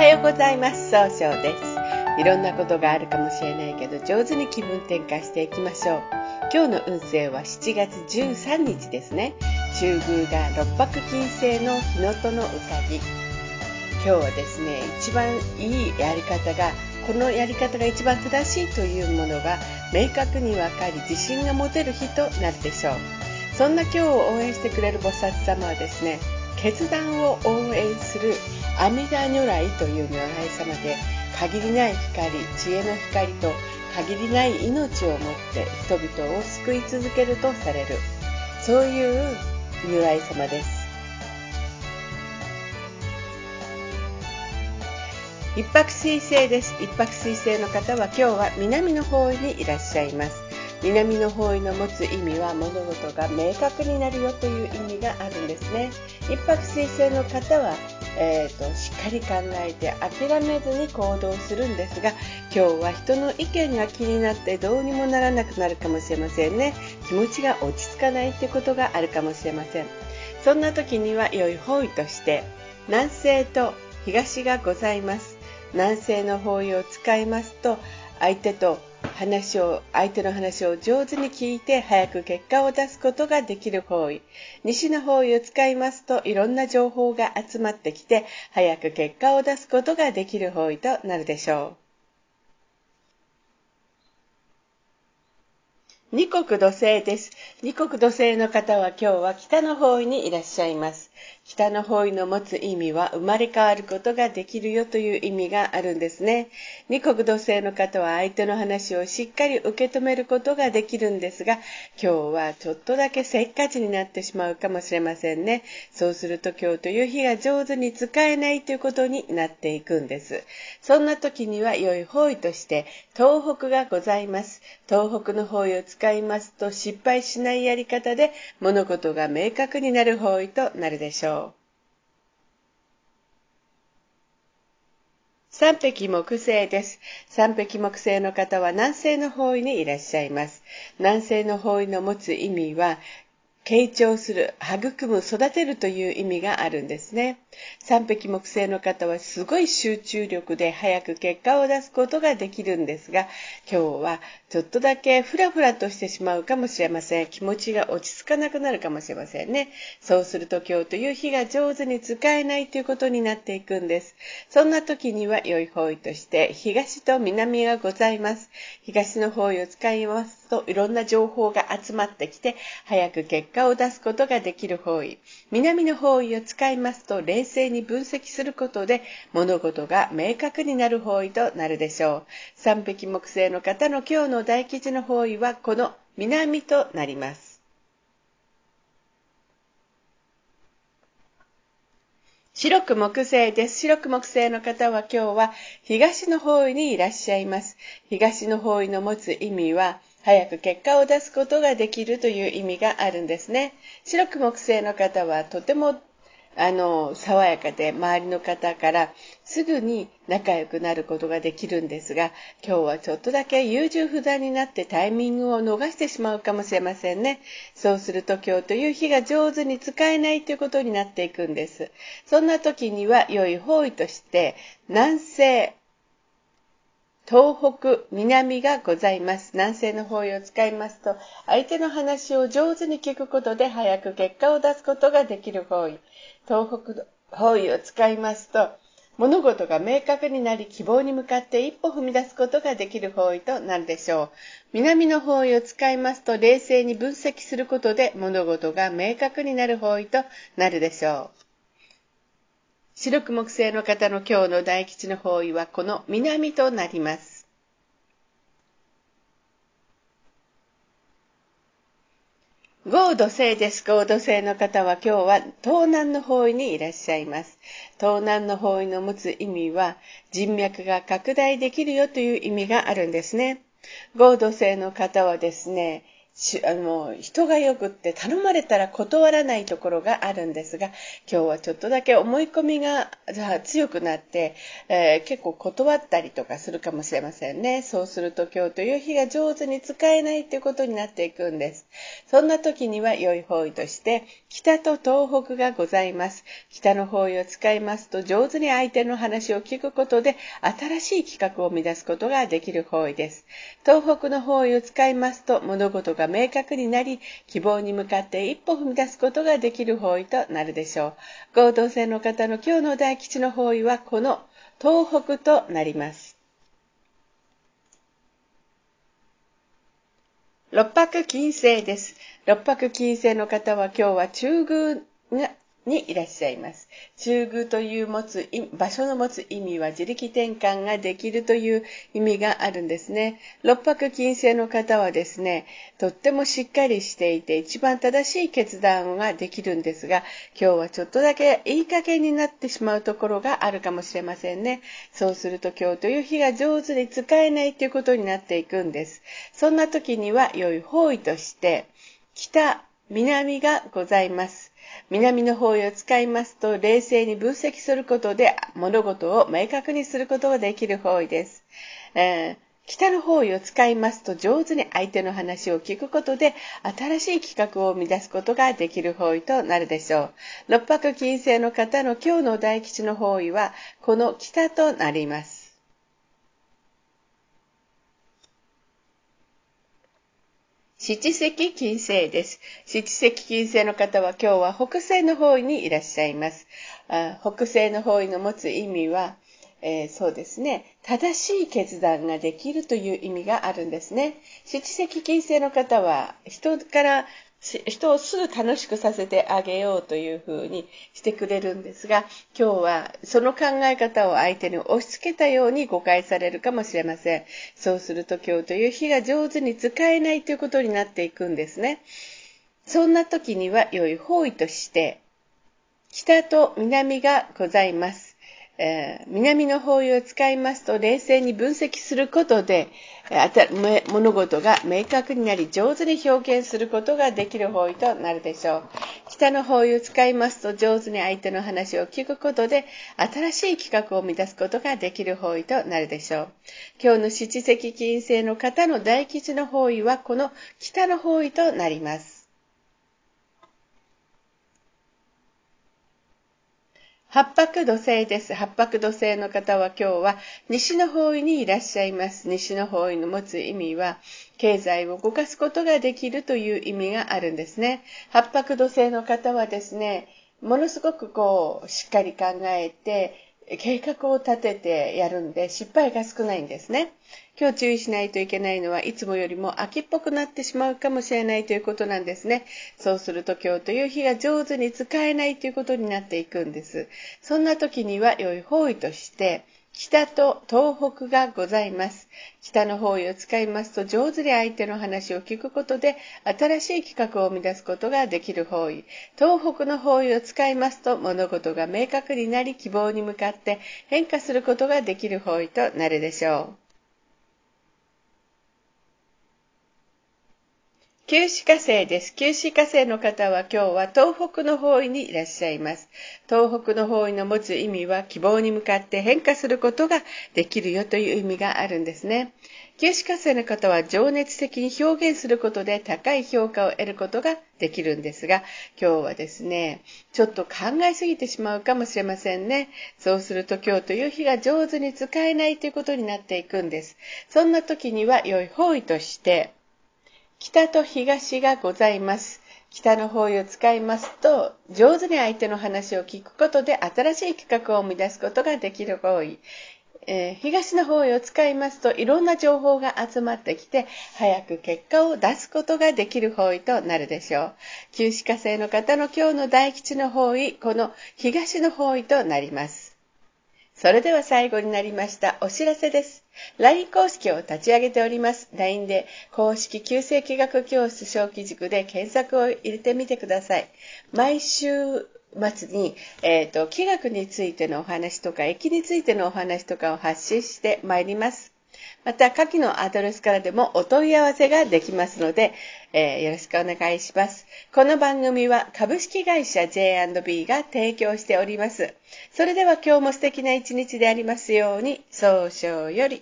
はようございます。総称です。いろんなことがあるかもしれないけど、上手に気分転換していきましょう。今日の運勢は7月13日ですね。中宮が六白金星の日のとのうさぎ。今日はですね、一番いいやり方が、このやり方が一番正しいというものが明確に分かり、自信が持てる日となるでしょう。そんな今日を応援してくれる菩薩様はですね、決断を応援する阿弥陀如来という如来様で限りない光知恵の光と限りない命を持って人々を救い続けるとされるそういう如来様です。一泊水星です。一泊水星の方は今日は南の方にいらっしゃいます。南の方位の持つ意味は物事が明確になるよという意味があるんですね。一泊水星の方はえーと、しっかり考えて諦めずに行動するんですが今日は人の意見が気になってどうにもならなくなるかもしれませんね。気持ちが落ち着かないってことがあるかもしれません。そんな時には良い方位として南西と東がございます。南西の方位を使いますと相手と話を、相手の話を上手に聞いて早く結果を出すことができる方位。西の方位を使いますといろんな情報が集まってきて早く結果を出すことができる方位となるでしょう。二国土星です。二国土星の方は今日は北の方位にいらっしゃいます。北の方位の持つ意味は生まれ変わることができるよという意味があるんですね。二国土星の方は相手の話をしっかり受け止めることができるんですが、今日はちょっとだけせっかちになってしまうかもしれませんね。そうすると今日という日が上手に使えないということになっていくんです。そんな時には良い方位として東北がございます。東北の方位を使使いますと失敗しないやり方で物事が明確になる方位となるでしょう。三匹木星です。三匹木星の方は南西の方位にいらっしゃいます。南西の方位の持つ意味は、傾聴する、育む、育てるという意味があるんですね。三匹木星の方はすごい集中力で早く結果を出すことができるんですが、今日はちょっとだけフラフラとしてしまうかもしれません。気持ちが落ち着かなくなるかもしれませんね。そうすると今日という日が上手に使えないということになっていくんです。そんな時には良い方位として東と南がございます。東の方位を使いますといろんな情報が集まってきて早く結果を出すことができる方位。南の方位を使いますと冷静に分析することで物事が明確になる方位となるでしょう。三匹木星の方の今日の大吉の方位はこの南となります。白く木星です。白く木星の方は今日は東の方位にいらっしゃいます。東の方位の持つ意味は早く結果を出すことができるという意味があるんですね。白く木星の方はとてもあの、爽やかで周りの方からすぐに仲良くなることができるんですが、今日はちょっとだけ優柔不断になってタイミングを逃してしまうかもしれませんね。そうすると今日という日が上手に使えないということになっていくんです。そんな時には良い方位として南西、東北、南がございます。南西の方位を使いますと、相手の話を上手に聞くことで早く結果を出すことができる方位。東北方位を使いますと、物事が明確になり希望に向かって一歩踏み出すことができる方位となるでしょう。南の方位を使いますと冷静に分析することで物事が明確になる方位となるでしょう。白く木星の方の今日の大吉の方位はこの南となります。合土星です。合土星の方は今日は東南の方位にいらっしゃいます。東南の方位の持つ意味は人脈が拡大できるよという意味があるんですね。合土星の方はですね、しあの人がよくって頼まれたら断らないところがあるんですが今日はちょっとだけ思い込みが強くなって、えー、結構断ったりとかするかもしれませんね。そうすると今日という日が上手に使えないということになっていくんです。そんな時には良い方位として北と東北がございます。北の方位を使いますと上手に相手の話を聞くことで新しい企画を生み出すことができる方位です。東北の方位を使いますと物事が明確になり、希望に向かって一歩踏み出すことができる方位となるでしょう。合同性の方の今日の大吉の方位はこの東北となります。六白金星です。六白金星の方は今日は中宮がにいらっしゃいます。中宮という持つ、場所の持つ意味は自力転換ができるという意味があるんですね。六白金星の方はですね、とってもしっかりしていて一番正しい決断ができるんですが、今日はちょっとだけいい加減になってしまうところがあるかもしれませんね。そうすると今日という日が上手に使えないということになっていくんです。そんな時には良い方位として、北、南がございます。南の方位を使いますと、冷静に分析することで物事を明確にすることができる方位です。えー北の方位を使いますと上手に相手の話を聞くことで新しい企画を生み出すことができる方位となるでしょう。六白金星の方の今日の大吉の方位はこの北となります。七石金星です。七石金星の方は今日は北西の方位にいらっしゃいます。あ北西の方位の持つ意味は、えー、そうですね、正しい決断ができるという意味があるんですね。七石金星の方は人から人をすぐ楽しくさせてあげようというふうにしてくれるんですが、今日はその考え方を相手に押し付けたように誤解されるかもしれません。そうすると今日という日が上手に使えないということになっていくんですね。そんな時には良い方位として、北と南がございます。えー、南の方位を使いますと冷静に分析することで、物事が明確になり上手に表現することができる方位となるでしょう。北の方位を使いますと上手に相手の話を聞くことで新しい企画を生み出すことができる方位となるでしょう。今日の七石金星の方の大吉の方位はこの北の方位となります。八白土星です。八白土星の方は今日は西の方位にいらっしゃいます。西の方位の持つ意味は、経済を動かすことができるという意味があるんですね。八白土星の方はですね、ものすごくこう、しっかり考えて、計画を立ててやるんで失敗が少ないんですね。今日注意しないといけないのはいつもよりも秋っぽくなってしまうかもしれないということなんですね。そうすると今日という日が上手に使えないということになっていくんです。そんな時には良い方位として北と東北がございます。北の方位を使いますと上手に相手の話を聞くことで新しい企画を生み出すことができる方位。東北の方位を使いますと物事が明確になり希望に向かって変化することができる方位となるでしょう。九死火星です。九死火星の方は今日は東北の方位にいらっしゃいます。東北の方位の持つ意味は希望に向かって変化することができるよという意味があるんですね。九死火星の方は情熱的に表現することで高い評価を得ることができるんですが、今日はですね、ちょっと考えすぎてしまうかもしれませんね。そうすると今日という日が上手に使えないということになっていくんです。そんな時には良い方位として、北と東がございます。北の方位を使いますと、上手に相手の話を聞くことで新しい企画を生み出すことができる方位。えー、東の方位を使いますといろんな情報が集まってきて早く結果を出すことができる方位となるでしょう。旧歯科生の方の今日の大吉の方位、この東の方位となります。それでは最後になりましたお知らせです。LINE 公式を立ち上げております。LINE で公式旧世紀学教室小規塾で検索を入れてみてください。毎週末に、えっ、ー、と、気学についてのお話とか、駅についてのお話とかを発信してまいります。また、下記のアドレスからでもお問い合わせができますので、えー、よろしくお願いします。この番組は株式会社 J&B が提供しております。それでは今日も素敵な一日でありますように、早々より。